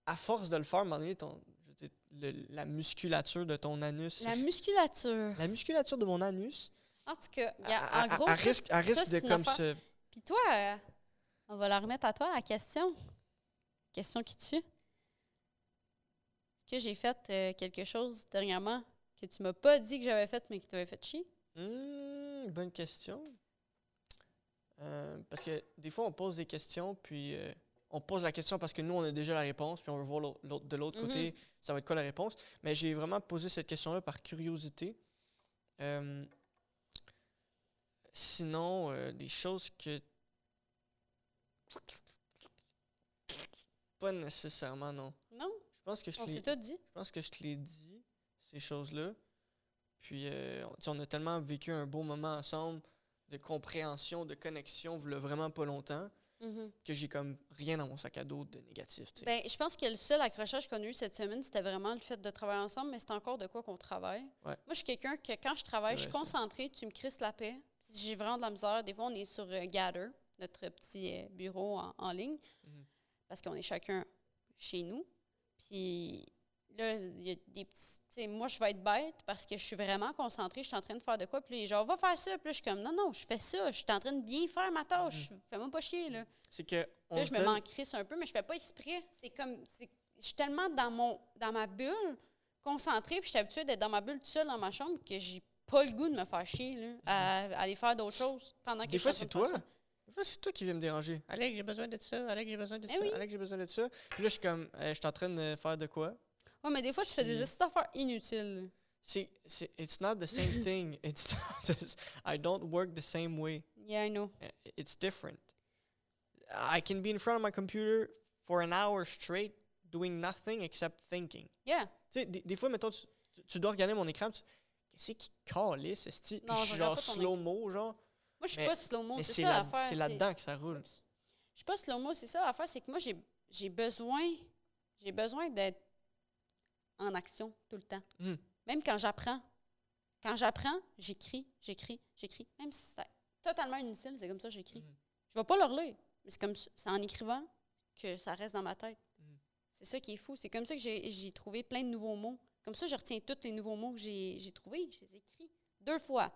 à force de le faire, à un moment donné, ton, je le- la musculature de ton anus. La musculature. la musculature de mon anus. En tout cas, il y a- à, en gros, à ça, risque, à risque c'est de comme affaire-. Puis toi, euh, on va la remettre à toi, la question. Question qui tue. Est-ce que j'ai fait euh, quelque chose dernièrement que tu m'as pas dit que j'avais fait, mais qui t'avait fait chier? Hmm, bonne question. Euh, parce que des fois, on pose des questions, puis euh, on pose la question parce que nous, on a déjà la réponse, puis on veut voir l'autre- de l'autre Mhm. côté, ça va être quoi la réponse. Mais j'ai vraiment posé cette question-là par curiosité. Euh, sinon, des choses que. Pas nécessairement, non. Non? Je pense que je On l'ai- s'est tout dit. je pense que je te l'ai dit, ces choses-là. Puis, euh, on, on a tellement vécu un beau moment ensemble de compréhension, de connexion, v'là vraiment pas longtemps, Mhm. que j'ai comme rien dans mon sac à dos de négatif. Ben, je pense que le seul accrochage qu'on a eu cette semaine, c'était vraiment le fait de travailler ensemble, mais c'est encore de quoi qu'on travaille. Ouais. Moi, je suis quelqu'un que quand je travaille, je suis concentrée, tu me crisses la paix. Si j'ai vraiment de la misère, des fois, on est sur euh, Gather, notre petit euh, bureau en, en ligne, Mhm. parce qu'on est chacun chez nous. Puis là, il y a des petits. Moi, je vais être bête parce que je suis vraiment concentrée, je suis en train de faire de quoi. Puis genre, va faire ça. Puis là, je suis comme, non, non, je fais ça, je suis en train de bien faire ma tâche. Fais-moi pas chier, là. C'est que. on Là, je me donne- crisse un peu, mais je fais pas exprès. C'est comme. c'est- Je suis tellement dans, mon, dans ma bulle, concentrée, puis je suis habituée d'être dans ma bulle toute seule dans ma chambre que j'ai pas le goût de me faire chier, là, à, à aller faire d'autres choses pendant que Des je fois, suis en c'est train de toi. faire ça. Des fois, c'est toi qui viens me déranger. Alex, j'ai besoin de ça. Alex, j'ai besoin de Eh ça. oui. Alex, j'ai besoin de ça. Puis là, je suis comme, euh, je suis en train de faire de quoi? Ouais, mais des fois, tu fais des affaires inutiles. C'est, c'est, it's not the same [LAUGHS] thing. It's [LAUGHS] not the, I don't work the same way. Yeah, I know. Uh, It's different. I can be in front of my computer for an hour straight doing nothing except thinking. Yeah. Tu sais, des, des fois, mettons, tu, Tu, tu dois regarder mon écran, tu- qu'est-ce qui calisse? Puis Non, je suis genre slow-mo, genre. Moi, je suis pas slow-mo, c'est ça l'affaire. c'est là-dedans que ça roule. Je suis pas slow-mo, c'est ça l'affaire, c'est que moi, j'ai besoin, j'ai besoin d'être en action tout le temps. Hmm. Même quand j'apprends. Quand j'apprends, j'écris, j'écris, j'écris. Même si c'est totalement inutile, c'est comme ça que j'écris. Mhm. Je vais pas le relire, mais c'est comme c'est en écrivant que ça reste dans ma tête. Mhm. C'est ça qui est fou. C'est comme ça que j'ai j'ai trouvé plein de nouveaux mots. Comme ça, je retiens tous les nouveaux mots que j'ai j'ai trouvés. Je les écris deux fois.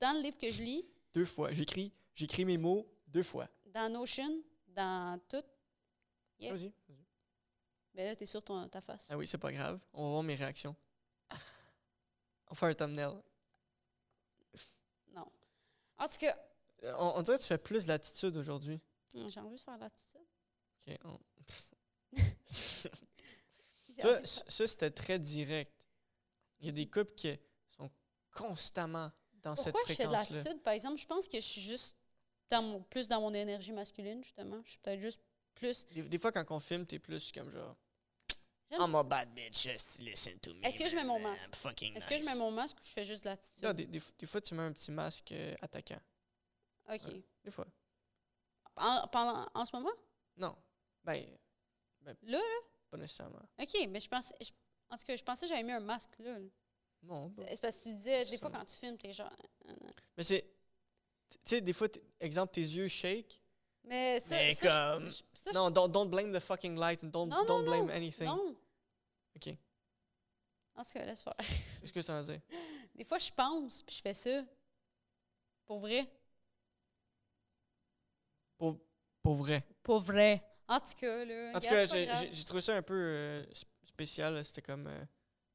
Dans le livre que je lis, Deux fois. J'écris, j'écris mes mots deux fois. dans Notion, dans tout. Yeah. Vas-y. vas-y. Ben là, t'es sur ton, ta face. Ah oui, c'est pas grave. On va voir mes réactions. On fait un thumbnail. Non. En tout cas, Euh, On, on dirait que tu fais plus d'attitude aujourd'hui. hum, j'ai envie de faire l'attitude. Ok, on- [LAUGHS] ça, c'était très direct. Il y a des couples qui sont constamment dans cette Pourquoi je fais de fréquence-là. l'attitude, par exemple? Je pense que je suis juste dans mon, plus dans mon énergie masculine, justement. Je suis peut-être juste plus... Des, des fois, quand on filme, t'es plus comme genre. I'm a bad bitch, just listen to me. Est-ce que je mets mon masque? Est-ce que je mets mon masque ou je fais juste de l'attitude? Des, des, des fois, tu mets un petit masque euh, attaquant. OK. Ouais. Des fois. En, pendant, en ce moment? Non. Ben, ben, Là, là? pas nécessairement. OK, mais je pensais... je- en tout cas, je pensais que j'avais mis un masque, là. là. Non. C'est parce que tu disais, des fois, quand tu filmes, t'es genre... euh, euh. Mais c'est. Tu sais, des fois, exemple, tes yeux shake. Mais ça, Mais ça, comme- je- ça, je- Non, don't, don't blame the fucking light and don't, Non, blame non, anything. non. OK. En tout cas, laisse faire. Qu'est-ce que ça veut dire? [LAUGHS] Des fois, je pense, puis je fais ça. Pour vrai. Pour, pour vrai. Pour vrai. En tout cas, là. En tout cas, j'ai- trouvé ça un peu euh, sp- spécial. C'était comme. euh,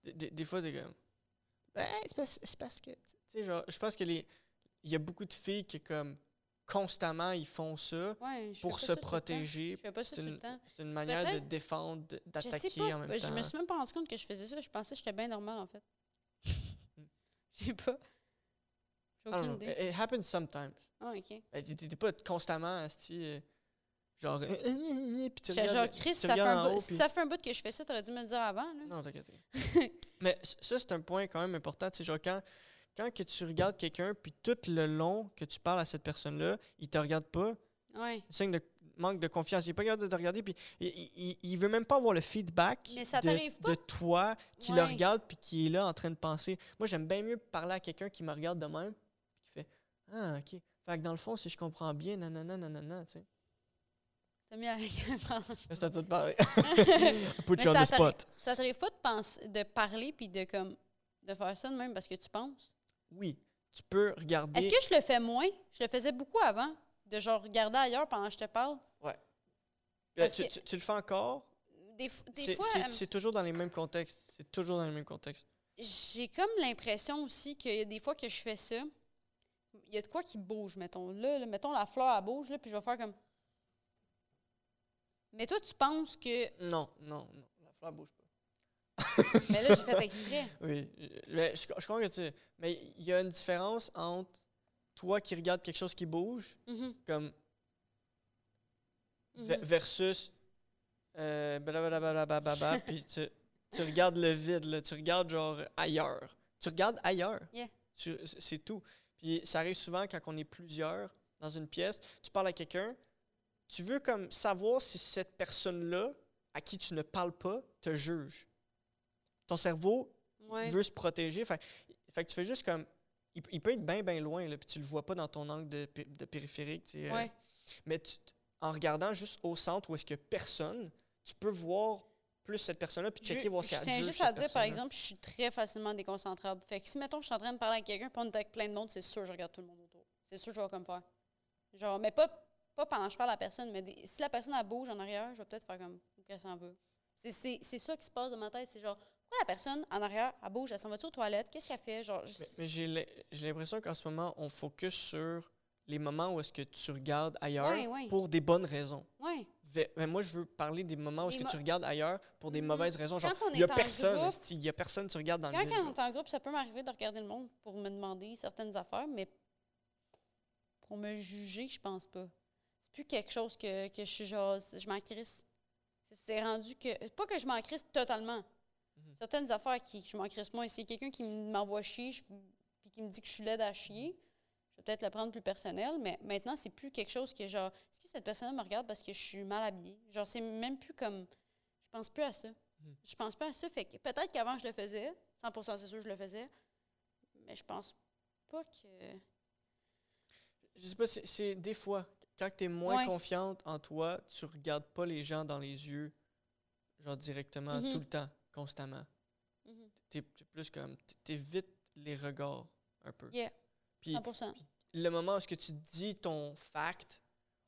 des, des- des fois, des comme. Ben, c'est parce, c'est parce que. Tu sais, genre, je pense que les. Il y a beaucoup de filles qui, comme. Constamment, ils font ça Ouais, je pour se protéger. Je C'est une, c'est une manière de défendre, Je d'attaquer en même Je temps. me suis même pas rendu compte que je faisais ça. Je pensais que j'étais bien normal, en fait. [LAUGHS] Je sais pas. J'ai don't aucune idée. It, it happens sometimes. Ah, OK. Ben, t'es- pas constamment, asti, euh, genre. puis tu J'étais regardes- genre, Chris, ça fait, un haut, si puis- ça fait un bout que je fais ça, t'aurais dû me le dire avant. Là. Non, t'inquiète. [LAUGHS] Mais ça, c'est un point quand même important. Sais, genre, quand, quand que tu regardes quelqu'un, puis tout le long que tu parles à cette personne-là, il te regarde pas, Ouais. signe de manque de confiance. Il est pas capable de te regarder, puis il, il veut même pas avoir le feedback Mais ça de, t'arrive pas? de toi qui le regarde, puis qui est là en train de penser. Moi, j'aime bien mieux parler à quelqu'un qui me regarde de même, puis qui fait Ah, OK. Fait que dans le fond, si je comprends bien, nanana, nanana, tu sais. T'as mis C'est à toi de parler. [LAUGHS] Put you on ça the spot. Ça t'arrive pas de, penser, de parler puis de, comme, de faire ça de même parce que tu penses? Oui, tu peux regarder. Est-ce que je le fais moins? Je le faisais beaucoup avant, de genre regarder ailleurs pendant que je te parle. Parce tu, que- tu- tu le fais encore, Des, fois, c'est- euh, C'est toujours dans les mêmes contextes. C'est toujours dans les mêmes contextes. j'ai comme l'impression aussi qu'il y a des fois que je fais ça, il y a de quoi qui bouge, mettons. Là, là, mettons la fleur, elle bouge, là, puis je vais faire comme... Mais toi, tu penses que... Non, non, non. La fleur bouge pas. [LAUGHS] Mais là, j'ai fait exprès. Oui. mais je, je crois que tu. Mais il y a une différence entre toi qui regardes quelque chose qui bouge, Mhm, comme. mhm. versus. Euh, blablabla, [LAUGHS] puis tu, tu regardes le vide, là, tu regardes genre ailleurs. Tu regardes ailleurs. Yeah. C'est tout. Puis ça arrive souvent quand on est plusieurs dans une pièce, tu parles à quelqu'un, tu veux comme savoir si cette personne-là, à qui tu ne parles pas, te juge. Ton cerveau, Ouais. veut se protéger. Fait, fait que tu fais juste comme. Il, il peut être bien, bien loin, là, puis tu le vois pas dans ton angle de, pé- de périphérique. tu sais, euh, mais tu- en regardant juste au centre où est-ce qu'il y a personne, tu peux voir plus cette personne-là, puis checker je, voir si je elle tiens juge juste à dire, par exemple, je suis très facilement déconcentrable. Fait que si, mettons, je suis en train de parler à quelqu'un, puis on est avec plein de monde, c'est sûr que je regarde tout le monde autour. C'est sûr que je vais comme faire. Genre, mais pas, pas pendant que je parle à la personne, mais des- si la personne, elle bouge en arrière, je vais peut-être faire comme, qu'elle s'en veut? C'est ça qui se passe dans ma tête. C'est genre, pourquoi la personne, en arrière, elle bouge, elle s'en va-tu aux toilettes? Qu'est-ce qu'elle fait? Genre, je- Mais, mais j'ai l'im- j'ai l'impression qu'en ce moment, on focus sur les moments où est-ce que tu regardes ailleurs Ouais, ouais. pour des bonnes raisons. ouais. Mais moi, je veux parler des moments où est-ce que tu regardes ailleurs pour des Mm, mauvaises raisons. Genre, il y a personne, il y a personne, tu regardes dans Quand, le vide. quand on est en groupe, ça peut m'arriver de regarder le monde pour me demander certaines affaires, mais pour me juger, je pense pas. C'est plus quelque chose que, que je suis genre, je m'en crisse. C'est- rendu que. Pas que je m'en crisse totalement. Certaines affaires qui je m'en crisse moins. Si quelqu'un qui m'envoie chier je- puis qui me dit que je suis laide à chier, je vais peut-être le prendre plus personnel, mais maintenant, c'est plus quelque chose que genre, est-ce que cette personne me regarde parce que je suis mal habillée? Genre, c'est même plus comme. Je pense plus à ça. Mhm. Je pense pas à ça. Fait que peut-être qu'avant, je le faisais. 100% c'est sûr, que je le faisais. Mais je pense pas que. Je sais pas, c'est- des fois, quand tu es moins Ouais. confiante en toi, tu regardes pas les gens dans les yeux, genre directement, Mhm. tout le temps, constamment. Mhm. T'es t'es plus comme, t'évites les regards un peu. Yeah, Puis 100 le moment où est-ce que tu dis ton fact,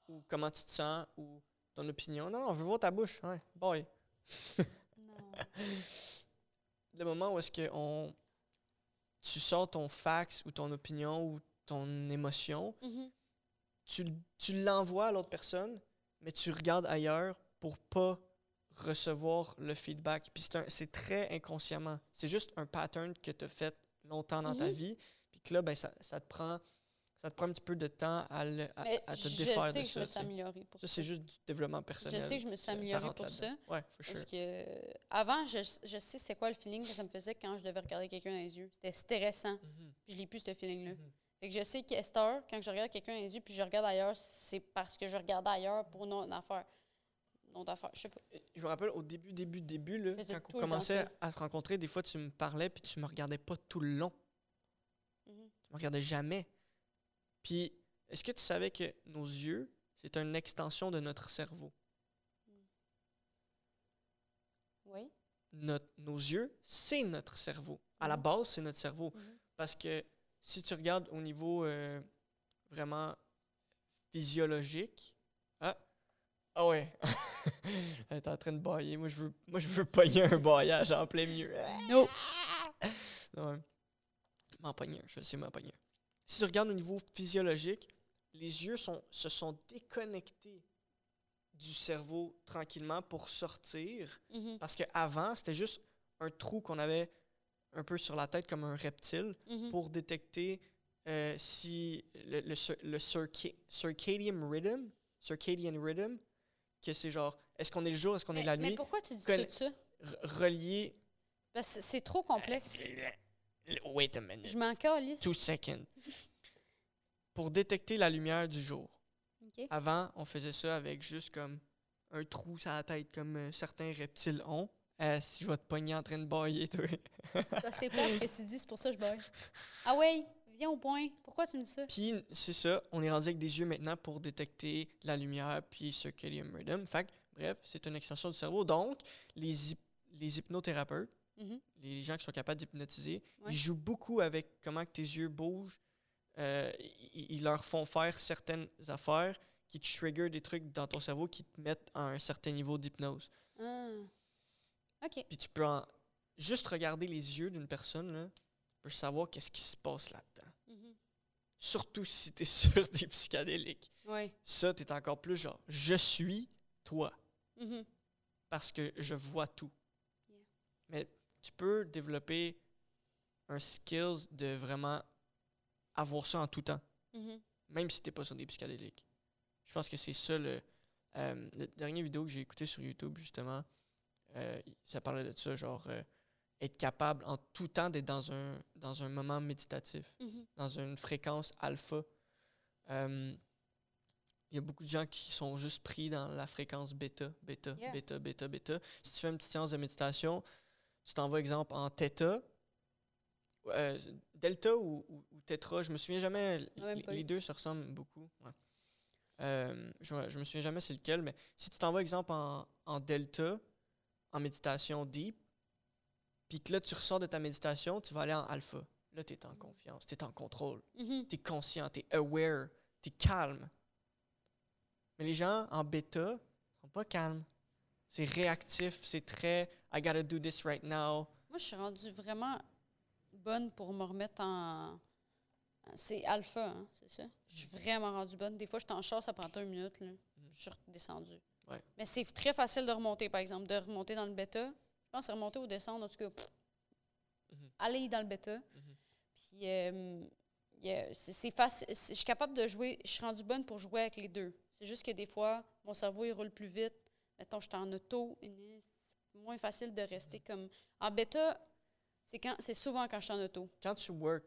ou comment tu te sens, ou ton opinion, non, non, on veut voir ta bouche, ouais, boy. [LAUGHS] Non. Le moment où est-ce que on, tu sors ton fact, ou ton opinion, ou ton émotion, Mhm. tu, tu l'envoies à l'autre personne, mais tu regardes ailleurs pour pas recevoir le feedback. Puis c'est très inconsciemment. C'est juste un pattern que tu as fait longtemps dans ta Mhm. vie, puis que là, ben, ça, ça te prend ça te prend un petit peu de temps à, le- à- Mais à te je défaire sais de que je ça. me suis c'est- améliorée pour Ça, ça. c'est juste du développement personnel. sais que je me suis Ça- ça améliorée pour là-dedans. Ouais, for sure. Parce que avant, je, je sais c'est quoi le feeling que ça me faisait quand je devais regarder quelqu'un dans les yeux. C'était stressant. Mhm, Puis je l'ai plus, ce feeling-là. Fait que je sais heure, quand je regarde quelqu'un dans les yeux puis je regarde ailleurs, c'est parce que je regarde ailleurs pour une autre affaire. Autre affaire, je sais pas. Je me rappelle au début, début, début, là, quand on commençait ça. à se rencontrer, des fois, tu me parlais puis tu me regardais pas tout le long. Mhm. Tu me regardais jamais. Puis, est-ce que tu savais que nos yeux, c'est une extension de notre cerveau? Oui. Notre- nos yeux, c'est notre cerveau. À la Mhm. base, c'est notre cerveau. Mhm. Parce que si tu regardes au niveau euh, vraiment physiologique, ah, ah ouais, [LAUGHS] elle est en train de bailler. Moi, je veux, moi, je veux pogner un baillage en plein milieu. No. [LAUGHS] Non, ouais. M'en pogner je sais m'en pogner. Si tu regardes au niveau physiologique, les yeux sont, se sont déconnectés du cerveau tranquillement pour sortir. Mhm. Parce qu'avant, c'était juste un trou qu'on avait un peu sur la tête comme un reptile Mhm. pour détecter euh, si le, le, le circa- circadian rhythm, circadian rhythm, que c'est genre, est-ce qu'on est le jour, est-ce qu'on est mais, la mais nuit, pourquoi tu dis tout ça? relié. Parce que c'est trop complexe. Wait a minute. Je m'en calisse. Two seconds. [LAUGHS] Pour détecter la lumière du jour. Avant, on faisait ça avec juste comme un trou sur la tête, comme euh, certains reptiles ont. Euh, si je vais te pogner en train de bailler, toi. C'est pas ce que tu dis, c'est pour ça que je baille. Ah ouais, viens au point. Pourquoi tu me dis ça? Puis c'est ça, on est rendu avec des yeux maintenant pour détecter la lumière puis circadian rhythm. Fait que, bref, c'est une extension du cerveau. Donc, les, les hypnothérapeutes, Mhm. les gens qui sont capables d'hypnotiser, Ouais. ils jouent beaucoup avec comment que tes yeux bougent. Euh, ils, ils leur font faire certaines affaires qui te trigger des trucs dans ton cerveau qui te mettent à un certain niveau d'hypnose. Ah. OK. Puis tu peux en- juste regarder les yeux d'une personne, là, tu peux savoir qu'est-ce qui se passe là-dedans. Mhm. Surtout si tu es sur [LAUGHS] des psychédéliques. Ouais. Ça, tu es encore plus genre, je suis toi, Mhm. parce que je vois tout. Yeah. Mais tu peux développer un skills de vraiment avoir ça en tout temps, Mhm. même si tu pas sur des psychédéliques. Je pense que c'est ça le, euh, le dernier vidéo que j'ai écouté sur YouTube, justement. euh, ça parlait de ça, genre euh, être capable en tout temps d'être dans un, dans un moment méditatif. Mhm. dans une fréquence alpha. Euh, Il y a beaucoup de gens qui sont juste pris dans la fréquence bêta, bêta, Yeah. bêta, bêta, bêta. Si tu fais une petite séance de méditation, tu t'en vas, exemple, en theta, euh, delta ou, ou, ou tétra, je me souviens jamais, les, deux se ressemblent beaucoup. ouais. Euh, je, me- je me souviens jamais c'est lequel, mais si tu t'en vas, exemple, en, en delta, en méditation deep, puis que là, tu ressors de ta méditation, tu vas aller en alpha. Là, tu es en confiance, tu es en contrôle, Mhm. tu es conscient, tu es aware, tu es calme. Mais les gens en bêta sont pas calmes. C'est réactif, c'est très I gotta do this right now. Moi, je suis rendue vraiment bonne pour me remettre en. C'est alpha, hein, c'est ça? Je suis vraiment rendue bonne. Des fois, je suis en char, ça prend une minute. Là. Je suis redescendue. Ouais. Mais c'est très facile de remonter, par exemple, de remonter dans le bêta. Je pense que c'est remonter ou descendre, en tout cas. pff, Mhm. Aller dans le bêta. Mhm. Puis, euh, c'est c'est facile. c'est- Je suis capable de jouer. Je suis rendue bonne pour jouer avec les deux. C'est juste que des fois, mon cerveau, il roule plus vite. Mettons, je suis en auto. et moins facile de rester comme. En bêta, c'est quand c'est souvent quand je suis en auto. Quand tu work,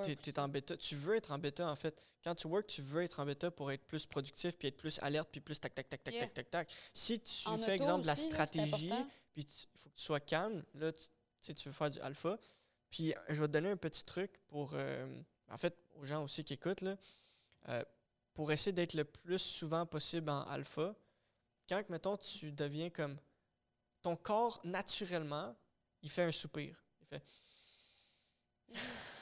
aussi. t'es en bêta. Tu veux être en bêta, en fait. Quand tu work, tu veux être en bêta pour être plus productif, puis être plus alerte, puis plus tac, tac, tac, tac, Yeah. tac, tac, tac. Si tu En fais, exemple, de la là, stratégie, puis il faut que tu sois calme, là, tu, tu tu veux faire du alpha. Puis euh, je vais te donner un petit truc pour, euh, en fait, aux gens aussi qui écoutent, là, euh, pour essayer d'être le plus souvent possible en alpha. Quand, mettons, tu deviens comme... Ton corps, naturellement, il fait un soupir. Il fait... [LAUGHS]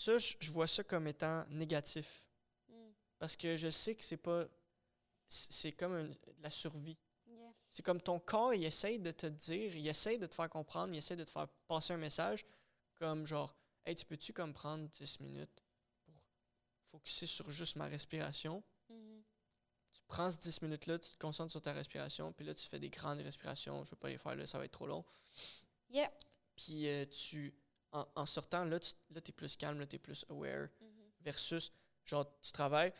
Ça, je vois ça comme étant négatif. Mm. Parce que je sais que c'est pas. C'est comme une- la survie. Yeah. C'est comme ton corps, il essaye de te dire, il essaye de te faire comprendre, il essaye de te faire passer un message comme genre, hey, tu peux-tu comme prendre 10 minutes pour focuser sur juste ma respiration? Mhm. Tu prends ces 10 minutes-là, tu te concentres sur ta respiration, puis là, tu fais des grandes respirations. Je vais pas les faire là, ça va être trop long. Yeah. Puis euh, tu, en, en sortant, là, tu là, es plus calme, là, tu es plus aware. Mhm. versus genre tu travailles,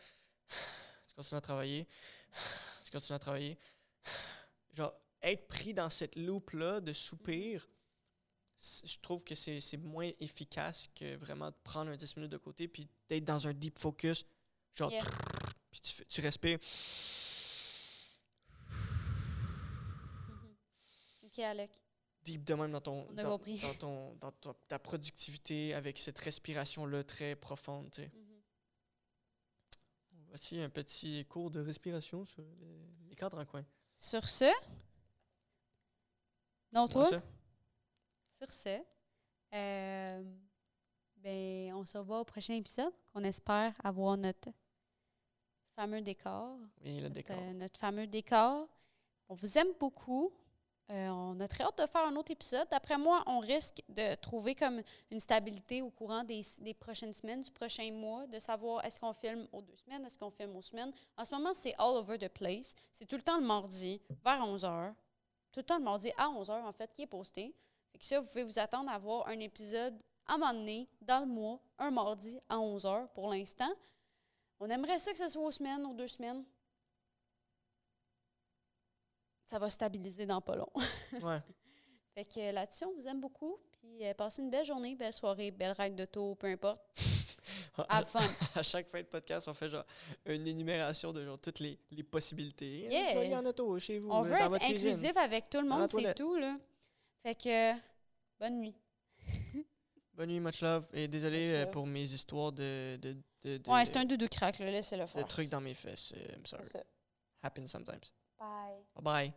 [SIGHS] tu continues à travailler, [SIGHS] tu continues à travailler. [SIGHS] Genre être pris dans cette loupe là de soupir, c- je trouve que c'est moins efficace que vraiment de prendre un 10 minutes de côté puis d'être dans un deep focus, genre Yeah. [SNIFFS] puis tu, tu respires. [SNIFFS] Mhm. Ok, Alec. Deep de même dans ton dans, ton dans ta, ta productivité avec cette respiration là très profonde, tu sais. Mhm. Voici un petit cours de respiration sur les, les cadres en coin. Sur ce. Non, toi? Sur ce. euh, ben, on se revoit au prochain épisode. On espère avoir notre fameux décor. Oui, le notre, décor. euh, notre fameux décor. On vous aime beaucoup. Euh, on a très hâte de faire un autre épisode. D'après moi, on risque de trouver comme une stabilité au courant des, prochaines semaines, du prochain mois, de savoir est-ce qu'on filme aux deux semaines, est-ce qu'on filme aux semaines. En ce moment, c'est all over the place. C'est tout le temps le mardi, vers 11h. Tout le temps le mardi à 11h, en fait, qui est posté. Fait que ça, vous pouvez vous attendre à voir un épisode à un moment donné, dans le mois, un mardi à 11h pour l'instant. On aimerait ça que ce soit aux semaines, aux deux semaines ça va stabiliser dans pas long. [LAUGHS] Ouais. fait que euh, là-dessus, on vous aime beaucoup. Puis euh, passez une belle journée, belle soirée, belle ride d'auto, peu importe. [LAUGHS] Have fun. à chaque fin de podcast, on fait genre une énumération de genre toutes les, les possibilités. Yeah. Soyez en auto chez vous, on euh, veut dans être cuisine. inclusif avec tout le monde, c'est tout, là. Fait que, euh, bonne nuit. [LAUGHS] Bonne nuit, much love. Et désolé euh, pour mes histoires de, de, de, de, Ouais, c'est un doudou crack. Laissez-le de faire. trucs dans mes fesses. I'm sorry. Ça. Happens sometimes. Bye. Bye bye.